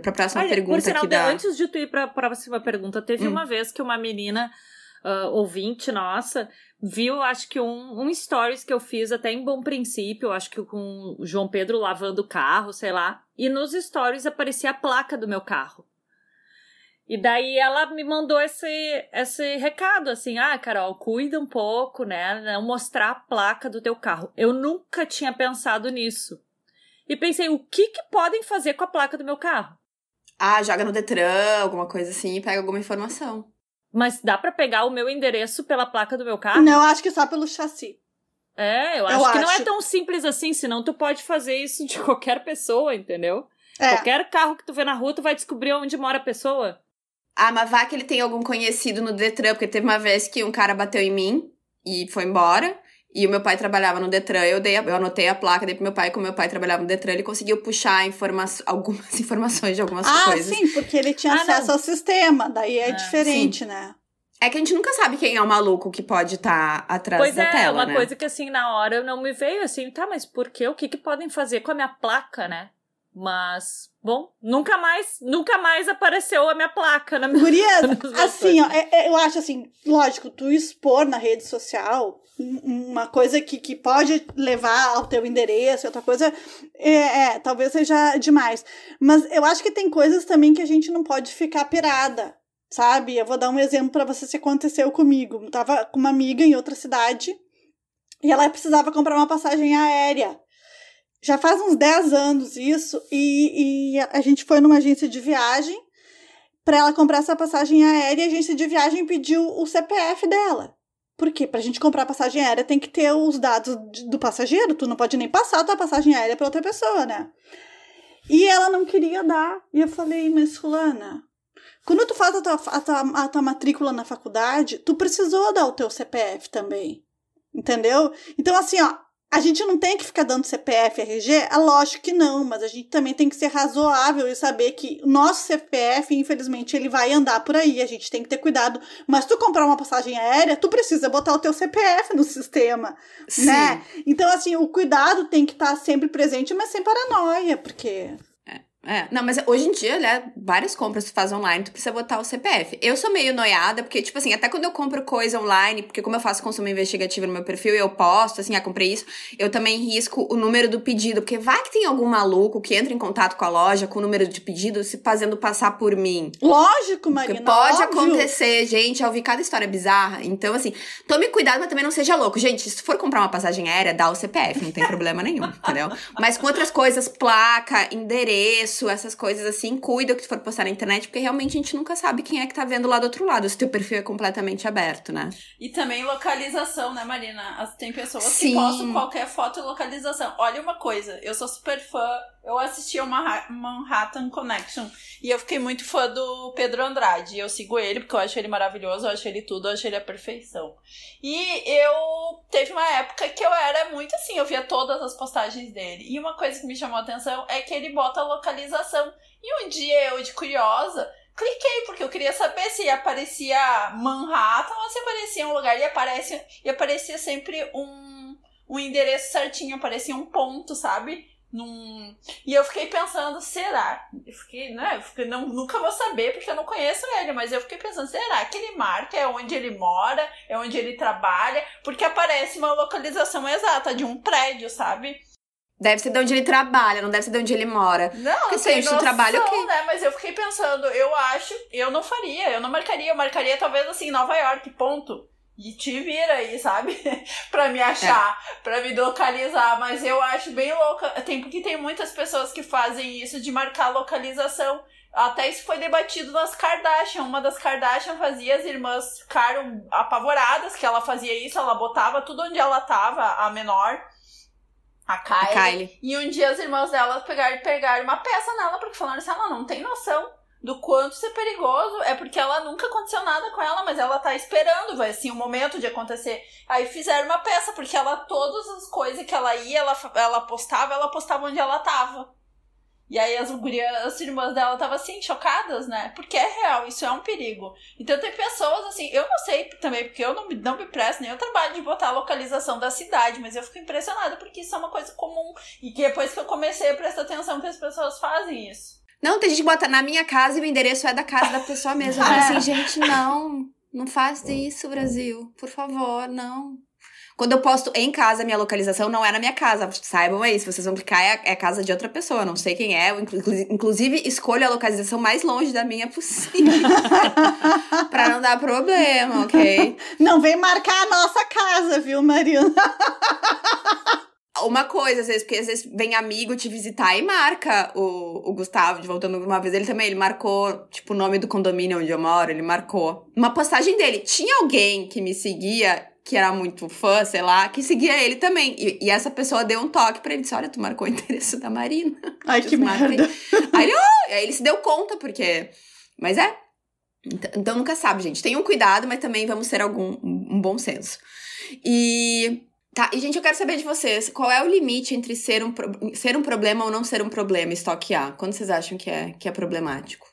Pra próxima Olha, pergunta por sinal, aqui da. Antes de tu ir pra próxima pergunta, teve Hum. uma vez que uma menina ah, ouvinte nossa viu, acho que um, um stories que eu fiz até em bom princípio, acho que com o João Pedro lavando o carro, sei lá. E nos stories aparecia a placa do meu carro. E daí ela me mandou esse, esse recado, assim, ah, Carol, cuida um pouco, né? Não mostrar a placa do teu carro. Eu nunca tinha pensado nisso. E pensei, o que que podem fazer com a placa do meu carro? Ah, joga no Detran, alguma coisa assim, pega alguma informação. Mas dá pra pegar o meu endereço pela placa do meu carro? Não, acho que só pelo chassi. É, eu Eu acho que não é tão simples assim, senão tu pode fazer isso de qualquer pessoa, entendeu? É. Qualquer carro que tu vê na rua, tu vai descobrir onde mora a pessoa. Ah, mas vá que ele tem algum conhecido no Detran, porque teve uma vez que um cara bateu em mim e foi embora. E o meu pai trabalhava no Detran, eu, dei a- eu anotei a placa, dei pro meu pai, como meu pai trabalhava no Detran, ele conseguiu puxar informa algumas informações de algumas Ah, coisas. sim, porque ele tinha Ah, acesso não. ao sistema, daí é Ah, diferente, né? É que a gente nunca sabe quem é o maluco que pode estar atrás pois da é, tela, uma né? coisa que assim, na hora não me veio assim, tá, mas por quê? O que que podem fazer com a minha placa, né? Mas, bom, nunca mais, nunca mais apareceu a minha placa na minha Gurias, assim, ó, é- é- eu acho assim, lógico, tu expor na rede social uma coisa que, que pode levar ao teu endereço, outra coisa, é, é, talvez seja demais. Mas eu acho que tem coisas também que a gente não pode ficar pirada, sabe? Eu vou dar um exemplo pra você se aconteceu comigo. Eu tava com uma amiga em outra cidade e ela precisava comprar uma passagem aérea. Já faz uns 10 anos isso, e, e a gente foi numa agência de viagem para ela comprar essa passagem aérea, a agência de viagem pediu o CPF dela. Por quê? Pra gente comprar passagem aérea tem que ter os dados do passageiro, tu não pode nem passar tua passagem aérea para outra pessoa, né? E ela não queria dar. E eu falei, mas fulana, quando tu faz a tua, a tua, a tua matrícula na faculdade, tu precisou dar o teu CPF também. Entendeu? Então, assim, ó, a gente não tem que ficar dando CPF, RG? É lógico que não, mas a gente também tem que ser razoável e saber que o nosso CPF, infelizmente, ele vai andar por aí, a gente tem que ter cuidado. Mas tu comprar uma passagem aérea, tu precisa botar o teu CPF no sistema, Sim. né? Então, assim, o cuidado tem que estar sempre presente, mas sem paranoia, porque... É, não, mas hoje em dia, né, várias compras tu faz online, tu precisa botar o CPF. Eu sou meio noiada, porque, tipo assim, até quando eu compro coisa online, porque como eu faço consumo investigativo no meu perfil, eu posto, assim, ah, comprei isso, eu também risco o número do pedido, porque vai que tem algum maluco que entra em contato com a loja com o número de pedido se fazendo passar por mim. Lógico, Porque Marina, pode óbvio. acontecer, gente, eu ouvi cada história bizarra. Então, assim, tome cuidado, mas também não seja louco. Gente, se for comprar uma passagem aérea, dá o CPF, não tem problema nenhum, entendeu? Mas com outras coisas, placa, endereço, essas coisas assim, cuida o que tu for postar na internet, porque realmente a gente nunca sabe quem é que tá vendo lá do outro lado, se teu perfil é completamente aberto, né? E também localização, né, Marina? As- Tem pessoas Sim. que postam qualquer foto e localização. Olha uma coisa, eu sou super fã, eu assisti Manha- Manhattan Connection e eu fiquei muito fã do Pedro Andrade. Eu sigo ele porque eu acho ele maravilhoso, eu acho ele tudo, eu acho ele a perfeição. E eu teve uma época que eu era muito assim, eu via todas as postagens dele. E uma coisa que me chamou a atenção é que ele bota a localização. E um dia eu, de curiosa, cliquei, porque eu queria saber se aparecia Manhattan ou se aparecia um lugar. E, aparece, e aparecia sempre um, um endereço certinho, aparecia um ponto, sabe? Num... E eu fiquei pensando, será? Eu fiquei, né? Eu fiquei, não, nunca vou saber, porque eu não conheço ele, mas eu fiquei pensando, será que ele marca? É onde ele mora? É onde ele trabalha? Porque aparece uma localização exata de um prédio, sabe? Deve ser de onde ele trabalha, não deve ser de onde ele mora. Não, Porque se noção, trabalha, ok. né? Mas eu fiquei pensando, eu acho, eu não faria, eu não marcaria, eu marcaria talvez assim, Nova York, ponto. E te vira aí, sabe? pra me achar, pra me localizar. Mas eu acho bem louca. Tem, porque tem muitas pessoas que fazem isso de marcar localização. Até isso foi debatido nas Kardashian. Uma das Kardashian fazia, as irmãs ficaram apavoradas que ela fazia isso, ela botava tudo onde ela tava, a menor. A Kylie. A Kylie. E um dia as irmãs dela pegaram, pegaram uma peça nela, porque falaram assim, ela não tem noção do quanto isso é perigoso. É porque ela nunca aconteceu nada com ela, mas ela tá esperando, vai assim, o momento de acontecer. Aí fizeram uma peça, porque ela, todas as coisas que ela ia, ela, ela postava, ela postava onde ela tava. E aí as gurias, as irmãs dela estavam assim, chocadas, né? Porque é real, isso é um perigo. Então tem pessoas assim, eu não sei também, porque eu não, me- não me presto nem o trabalho de botar a localização da cidade, mas eu fico impressionada porque isso é uma coisa comum. E que depois que eu comecei a prestar atenção que as pessoas fazem isso. Não, tem gente que bota na minha casa e o endereço é da casa da pessoa mesmo. Eu falo assim, gente, não. Não faz isso, Brasil. Por favor, não. Quando eu posto em casa, minha localização não é na minha casa. Saibam aí, se vocês vão clicar, é, é casa de outra pessoa. Não sei quem é. Eu, inclu- inclusive, escolho a localização mais longe da minha possível. pra não dar problema, ok? Não vem marcar a nossa casa, viu, Mariana? Uma coisa, às vezes, porque às vezes vem amigo te visitar e marca o, o Gustavo, de voltando uma vez, ele também, ele marcou, tipo, o nome do condomínio onde eu moro, ele marcou. Uma postagem dele. Tinha alguém que me seguia, que era muito fã, sei lá, que seguia ele também. E, e essa pessoa deu um toque pra ele, disse, olha, tu marcou o endereço da Marina. Ai, que merda. Aí ele, oh! aí ele se deu conta, porque... Mas é. Então, então nunca sabe, gente. Tenham cuidado, mas também vamos ter algum um, um bom senso. E... Tá, e gente, eu quero saber de vocês, qual é o limite entre ser um, pro- ser um problema ou não ser um problema, estoquear? Quando vocês acham que é, que é problemático?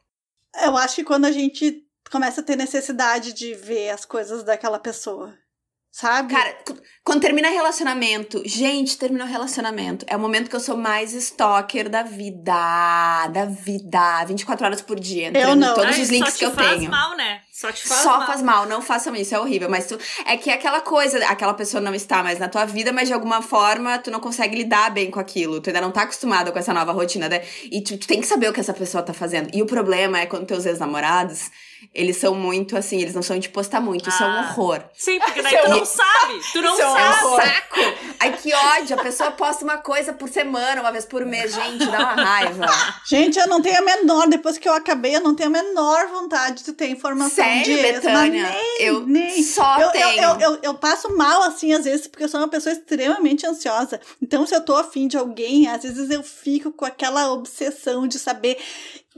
Eu acho que quando a gente começa a ter necessidade de ver as coisas daquela pessoa, sabe? Cara, quando termina relacionamento, gente, terminou relacionamento. É o momento que eu sou mais stalker da vida. Da vida. 24 horas por dia. Entrando não. todos Ai, os links só que eu faz tenho. mal, né? Só te faz Só mal. faz mal, não façam isso, é horrível. Mas tu, é que é aquela coisa, aquela pessoa não está mais na tua vida, mas de alguma forma tu não consegue lidar bem com aquilo. Tu ainda não tá acostumado com essa nova rotina, né? E tu, tu tem que saber o que essa pessoa tá fazendo. E o problema é quando teus ex-namorados, eles são muito assim, eles não são de postar muito. Isso é um Ah. horror. Sim, porque daí é tu não sabe. Tu não Isso é um É um sabe. saco! Ai, que ódio! A pessoa posta uma coisa por semana, uma vez por mês. Gente, dá uma raiva. Gente, eu não tenho a menor, depois que eu acabei, eu não tenho a menor vontade de ter informação Sério, Betânia? nem, eu nem. só Eu, tenho. eu, eu, eu passo mal, assim, às vezes, porque eu sou uma pessoa extremamente ansiosa. Então, se eu tô afim de alguém, às vezes eu fico com aquela obsessão de saber.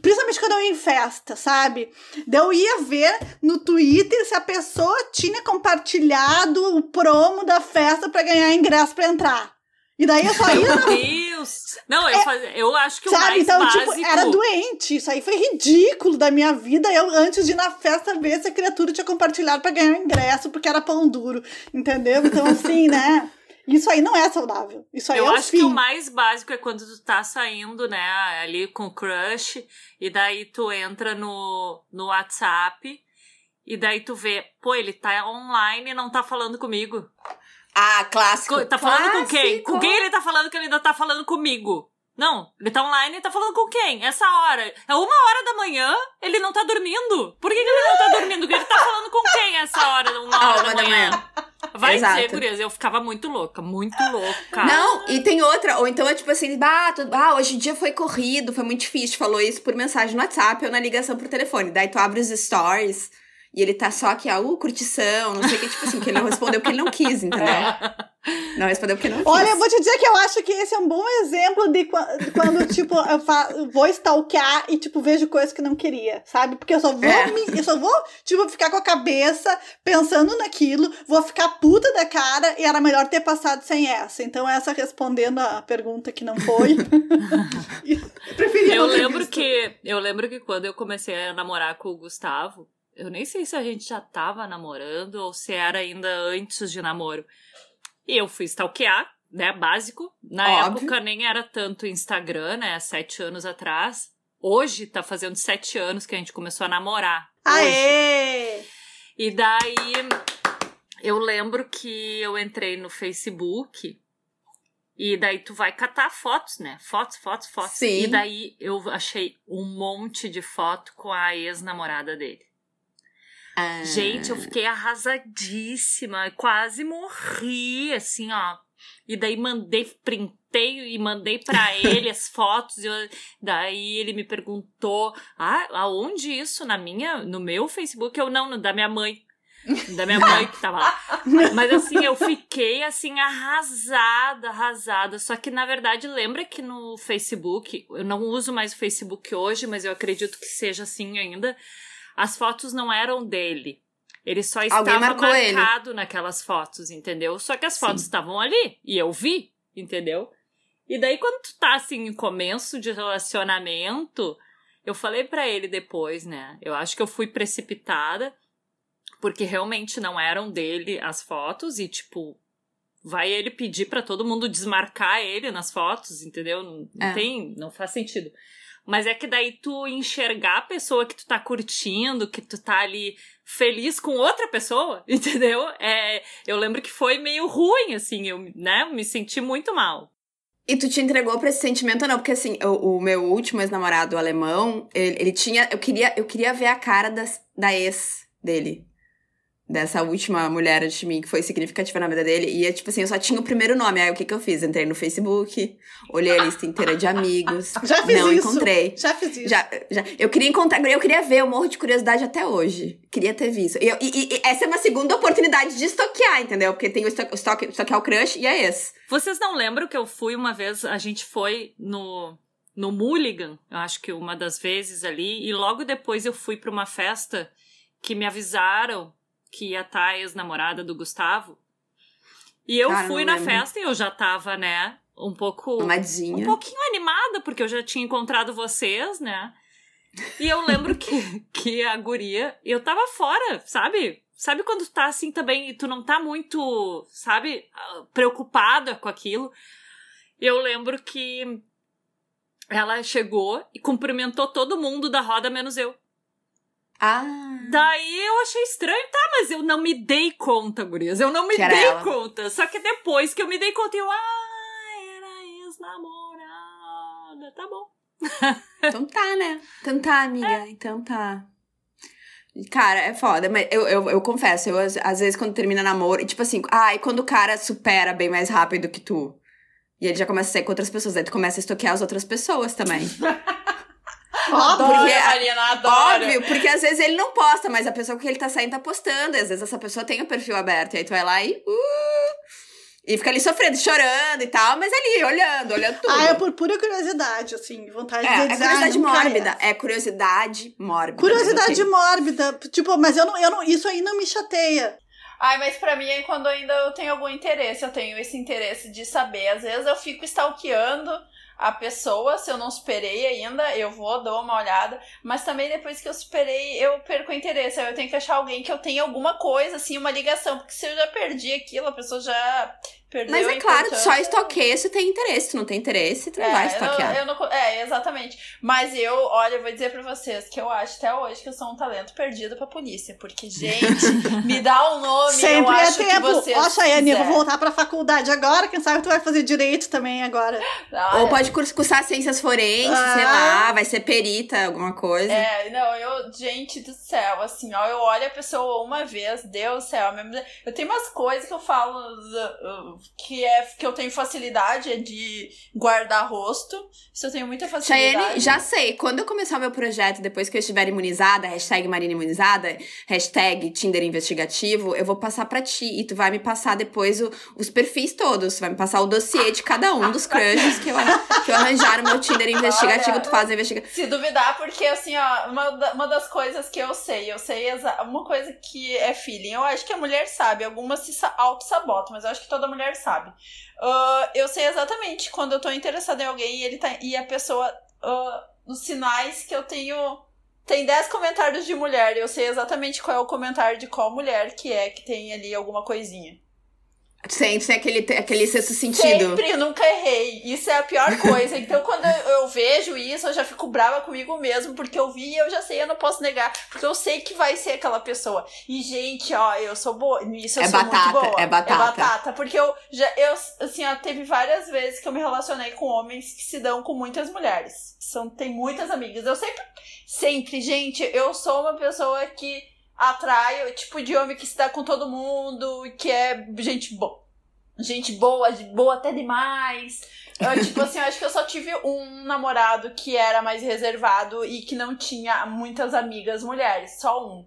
Principalmente quando eu ia em festa, sabe? Daí eu ia ver no Twitter se a pessoa tinha compartilhado o promo da festa pra ganhar ingresso pra entrar. E daí eu só ia Meu Deus! Não, eu, faz... eu acho que o Sabe? mais Então, básico... tipo, era doente. Isso aí foi ridículo da minha vida. Eu, antes de ir na festa, ver se a criatura tinha compartilhado pra ganhar o ingresso, porque era pão duro. Entendeu? Então, assim, né? Isso aí não é saudável. Isso aí Eu é o acho fim. que o mais básico é quando tu tá saindo, né, ali com o crush, e daí tu entra no, no WhatsApp, e daí tu vê, pô, ele tá online e não tá falando comigo. Ah, clássico. Co- Tá falando com quem? Clássico. Com quem ele tá falando que ele ainda tá falando comigo? Não, ele tá online e tá falando com quem? Essa hora. É uma hora da manhã, ele não tá dormindo. Por que, que ele não tá dormindo? Ele tá falando com quem essa hora, uma hora da da manhã? manhã. Vai Exato. dizer, gurias, eu ficava muito louca, muito louca. Não, e tem outra, ou então é tipo assim, ah, ah, hoje o dia foi corrido, foi muito difícil, falou isso por mensagem no WhatsApp ou na ligação por telefone. Daí tu abre os stories e ele tá só aqui, ah, uh, curtição, não sei o que, tipo assim, que ele não respondeu porque ele não quis, entendeu? Não respondeu porque não quis. Olha, eu vou te dizer que eu acho que esse é um bom exemplo de qua- de quando, tipo, eu vou stalkear e, tipo, vejo coisas que não queria, sabe? Porque eu só vou, É. me- eu só vou, tipo, ficar com a cabeça pensando naquilo, vou ficar puta da cara e era melhor ter passado sem essa. Então, essa respondendo a pergunta que não foi. Preferia Eu não ter lembro visto. que eu lembro que quando eu comecei a namorar com o Gustavo, eu nem sei se a gente já tava namorando ou se era ainda antes de namoro. E eu fui stalkear, né, básico. Na Óbvio. época nem era tanto Instagram, né, sete anos atrás. Hoje tá fazendo sete anos que a gente começou a namorar. Hoje. Aê! E daí eu lembro que eu entrei no Facebook e daí tu vai catar fotos, né? Fotos, fotos, fotos. Sim. E daí eu achei um monte de foto com a ex-namorada dele. Ah. Gente, eu fiquei arrasadíssima, quase morri, assim, ó. E daí mandei, printei e mandei pra ele as fotos. E eu- daí ele me perguntou: "Ah, aonde isso na minha, no meu Facebook?" Eu não, no da minha mãe. Da minha mãe que tava lá. Mas assim, eu fiquei assim arrasada, arrasada. Só que na verdade, lembra que no Facebook, eu não uso mais o Facebook hoje, mas eu acredito que seja assim ainda. As fotos não eram dele. Ele só estava marcou ele. marcado naquelas fotos, entendeu? Só que as Sim. fotos estavam ali e eu vi, entendeu? E daí, quando tu tá assim, em começo de relacionamento, eu falei para ele depois, né? Eu acho que eu fui precipitada, porque realmente não eram dele as fotos, e tipo, vai ele pedir para todo mundo desmarcar ele nas fotos, entendeu? Não, não É. tem, não faz sentido. Mas é que daí tu enxergar a pessoa que tu tá curtindo, que tu tá ali feliz com outra pessoa, entendeu? É, eu lembro que foi meio ruim, assim, eu, né, me senti muito mal. E tu te entregou pra esse sentimento ou não? Porque assim, o, o meu último ex-namorado alemão, ele, ele tinha. Eu queria, eu queria ver a cara das, da ex dele. Dessa última mulher de mim que foi significativa na vida dele. E é tipo assim, eu só tinha o primeiro nome. Aí o que que eu fiz? Entrei no Facebook, olhei a lista inteira de amigos. Já fiz não isso. encontrei. Já fiz isso. Já, já, eu queria encontrar, eu queria ver, eu morro de curiosidade até hoje. Queria ter visto. E, eu- e- e essa é uma segunda oportunidade de estoquear, entendeu? Porque tem o esto- o estoque, estoquear o crush e a ex. Vocês não lembram que eu fui uma vez, a gente foi no, no Mulligan, eu acho que uma das vezes ali, e logo depois eu fui pra uma festa que me avisaram que ia estar a ex-namorada do Gustavo. E eu Cara, fui na lembro. festa e eu já tava, né, um pouco. Um Amadinha. pouquinho animada, porque eu já tinha encontrado vocês, né? E eu lembro que, que a guria, eu tava fora, sabe? Sabe quando tu tá assim também e tu não tá muito, sabe, preocupada com aquilo? Eu lembro que ela chegou e cumprimentou todo mundo da roda, menos eu. Ah. Daí eu achei estranho, tá, mas eu não me dei conta, gurias. Eu não me Que dei conta. Só que depois que eu me dei conta, eu, ah, era ex-namorada. Tá bom. Então tá, né? Então tá, amiga. Então tá. Cara, é foda, mas eu, eu, eu confesso, eu às, vezes quando termina namoro, e tipo assim, ah, e quando o cara supera bem mais rápido que tu, e ele já começa a sair com outras pessoas, aí tu começa a estoquear as outras pessoas também. Óbvio. Adoro, Porque- Marina, adoro. Óbvio, porque às vezes ele não posta, mas a pessoa com que ele tá saindo tá postando, e às vezes essa pessoa tem o perfil aberto, e aí tu vai lá e. Uh, e fica ali sofrendo, chorando e tal, mas ali, olhando, olhando tudo. Ah, é por pura curiosidade, assim, vontade É, de é dizer, ah, curiosidade mórbida. É curiosidade mórbida. Curiosidade mórbida. Tipo, mas eu não, eu não, isso aí não me chateia. Ai, mas pra mim é quando ainda eu tenho algum interesse, eu tenho esse interesse de saber. Às vezes eu fico stalkeando a pessoa, se eu não superei ainda, eu vou, dou uma olhada. Mas também depois que eu superei, eu perco o interesse. Eu tenho que achar alguém que eu tenha alguma coisa, assim, uma ligação. Porque se eu já perdi aquilo, a pessoa já perdeu Mas é claro, tu só estoqueia se tem interesse. Se não tem interesse, tu não vai É, eu estoquear. não, eu não é, exatamente. Mas eu, olha, eu vou dizer pra vocês que eu acho até hoje que eu sou um talento perdido pra polícia. Porque, gente, me dá um nome, Sempre eu é acho que tempo. vocês Ó, Chayane, eu vou voltar pra faculdade agora. Quem sabe tu vai fazer direito também agora. Olha, Ou pode curs- cursar ciências forenses, sei Ah. lá, vai ser perita, alguma coisa. É, não, eu, gente do céu, assim, ó, eu olho a pessoa uma vez, Deus do céu, mesmo, eu tenho umas coisas que eu falo uh, uh, que é que eu tenho facilidade é de guardar rosto, isso eu tenho muita facilidade. Chayane, já sei, quando eu começar o meu projeto, depois que eu estiver imunizada, hashtag Marina imunizada, hashtag Tinder investigativo, eu vou passar pra ti e tu vai me passar depois o- os perfis todos, tu vai me passar o dossiê de cada um dos crushes que eu, que eu arranjar no meu Tinder investigativo, Olha. tu faz a investigação. Se duvidar, porque assim, ó, uma, uma das coisas que eu sei, eu sei uma coisa que é feeling, eu acho que a mulher sabe, algumas se sa- auto-sabotam, mas eu acho que toda mulher sabe. Ah, eu sei exatamente quando eu tô interessada em alguém e ele tá. E a pessoa. ah, os sinais que eu tenho. Tem 10 comentários de mulher, eu sei exatamente qual é o comentário de qual mulher que é que tem ali alguma coisinha. Sem, sem aquele, aquele sexto sentido. Sempre, nunca errei. Isso é a pior coisa. Então, quando eu, eu vejo isso, eu já fico brava comigo mesmo, porque eu vi e eu já sei, eu não posso negar. Porque eu sei que vai ser aquela pessoa. E, gente, ó, eu sou boa. Nisso eu É sou batata, muito boa. é batata. É batata. Porque eu já, eu, assim, ó, teve várias vezes que eu me relacionei com homens que se dão com muitas mulheres. São, tem muitas amigas. Eu sempre, sempre, gente, eu sou uma pessoa que atrai o tipo de homem que dá com todo mundo, que é gente boa. Gente boa, boa até demais. Eu, tipo assim, eu acho que eu só tive um namorado que era mais reservado e que não tinha muitas amigas mulheres, só um.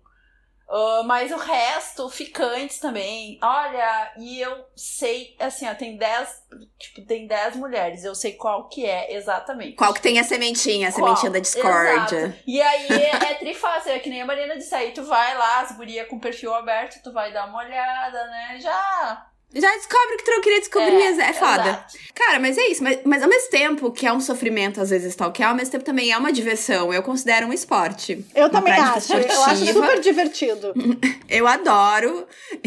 Ah, mas o resto, ficantes também. Olha, e eu sei, assim, ó, tem 10, tipo, tem 10 mulheres, eu sei qual que é exatamente. Qual que tem a sementinha, a Qual? sementinha da discórdia. Exato. E aí é, é trifácil, é que nem a Marina disse aí, tu vai lá, as gurias com perfil aberto, tu vai dar uma olhada, né? Já. Já descobre o que tu não queria descobrir, é, é foda. exato. Cara, mas é isso. Mas, mas ao mesmo tempo que é um sofrimento, às vezes, stalkear, ao mesmo tempo também é uma diversão. Eu considero um esporte. Eu Uma também acho. Eu acho esportiva. super divertido. Eu adoro.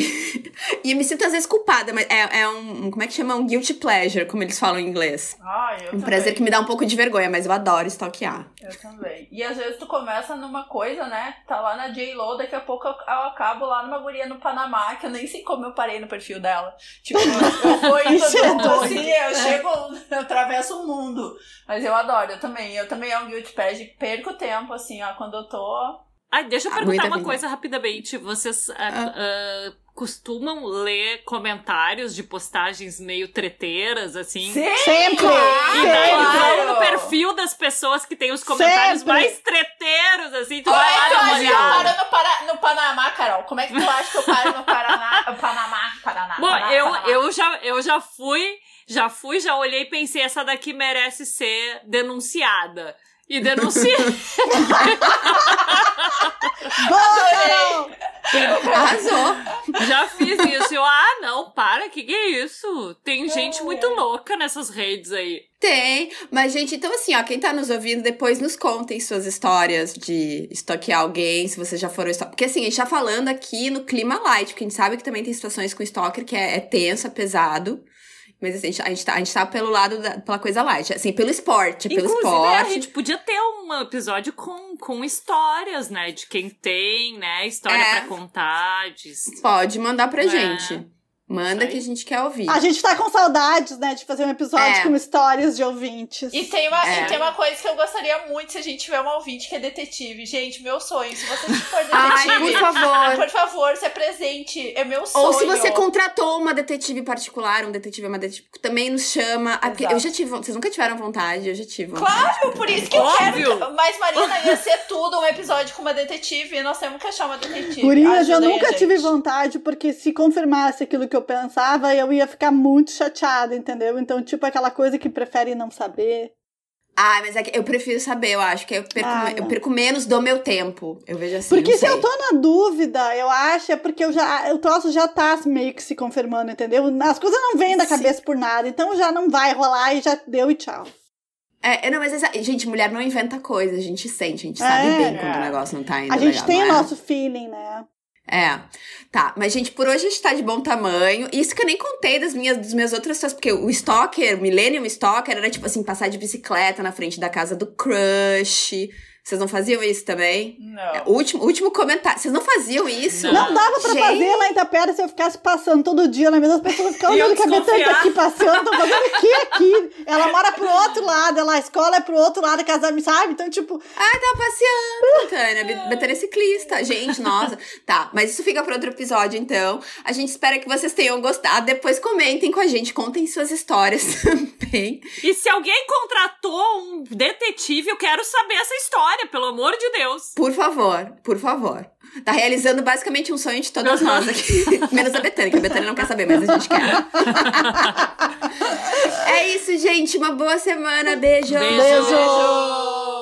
e me sinto às vezes culpada, mas é, é um. Como é que chama? Um guilty pleasure, como eles falam em inglês. Ah, eu Um também. prazer que me dá um pouco de vergonha, mas eu adoro stalkear. Eu também. E às vezes tu começa numa coisa, né? Tá lá na J-Lo, daqui a pouco eu, eu acabo lá numa guria no Panamá, que eu nem sei como eu parei no perfil dela. Tipo, eu vou indo Isso é doido. assim, eu chego, eu atravesso o mundo. Mas eu adoro, eu também. Eu também é um guilty pleasure, perco tempo, assim, ó, quando eu tô... Ai, deixa eu perguntar muita uma vida. coisa rapidamente. Vocês Ah. ah, costumam ler comentários de postagens meio treteiras, assim? Sempre! E daí Sempre! vão no perfil das pessoas que tem os comentários Sempre. mais treteiros, assim, tu Como vai é lá tu acha que eu paro no, Para- no Panamá, Carol? Como é que tu acha que eu paro no Paraná, Panamá, Paraná, Bom, Paraná, eu, Panamá? eu, já, eu já fui, já fui, já olhei e pensei, essa daqui merece ser denunciada. E denunciei. Boa! Arrasou! já fiz isso. Eu, ah, não, para, que que é isso? Tem gente muito louca nessas redes aí. Tem. Mas, gente, então assim, ó, quem tá nos ouvindo, depois nos contem suas histórias de stalkear alguém, se vocês já foram stalker. Porque assim, a gente tá falando aqui no clima light, porque a gente sabe que também tem situações com stalker que é, é tenso, é pesado. Mas assim, a gente, a gente tá, a gente tá pelo lado da, pela coisa light. Assim, pelo esporte, é pelo Inclusive, esporte. a gente podia ter um episódio com, com histórias, né? De quem tem, né? História É. pra contar. De... Pode mandar pra É. gente. Manda Isso que a gente quer ouvir. A gente tá com saudades, né, de fazer um episódio É. com histórias de ouvintes. E tem, uma, É. e tem uma coisa que eu gostaria muito se a gente tiver um ouvinte que é detetive. Gente, meu sonho, se você for Ai, detetive, por favor. por favor, se apresente. É meu sonho. Ou se você contratou uma detetive particular, um detetive, uma detetive, também nos chama. Porque Exato. Eu já tive. Vocês nunca tiveram vontade? Eu já tive. vontade. Claro, por isso que eu Óbvio. quero. Mas, Marina, ia ser tudo um episódio com uma detetive e nós temos que achar uma detetive. Gurias, eu Ajudem a nunca tive vontade, porque se confirmasse aquilo que eu pensava, eu ia ficar muito chateada, entendeu? Então, tipo, aquela coisa que prefere não saber. Ah, mas é que eu prefiro saber, eu acho que eu perco, Ah, eu perco menos do meu tempo. Eu vejo assim. Porque se sei. eu tô na dúvida, eu acho, é porque eu já, o troço já tá meio que se confirmando, entendeu? As coisas não vêm da Sim. cabeça por nada, então já não vai rolar e já deu e tchau. É, é, não, mas gente, mulher não inventa coisa, a gente sente, a gente sabe É. bem quando o negócio não tá indo A gente legal, tem o é? nosso feeling, né? É. Tá, mas gente, por hoje a gente tá de bom tamanho. Isso que eu nem contei das minhas, das minhas outras coisas, porque o Stalker, Millennium Stalker, era tipo assim, passar de bicicleta na frente da casa do crush. Vocês não faziam isso também? Não. É, último, último comentário. Vocês não faziam isso? Não. Não dava pra Gente. fazer lá em Itapera se eu ficasse passando todo dia na mesma as pessoas ficam E eu olhando que a Betânia tá aqui passeando, tô fazendo o que aqui? Ela mora pro outro lado, ela, a escola é pro outro lado da casa, sabe? Então, tipo, Ah, tava passeando, Betânia. Be- Betânia é ciclista. Gente, nossa. Tá, mas isso fica para outro episódio, então. A gente espera que vocês tenham gostado. Depois comentem com a gente, contem suas histórias também. E se alguém contratou um detetive, eu quero saber essa história, pelo amor de Deus. Por favor, por favor. Tá realizando basicamente um sonho de todas nós aqui. Menos a Betânia, que a Betânia não quer saber, mas a gente quer. é isso, gente. Uma boa semana. Beijo. Beijo. beijo.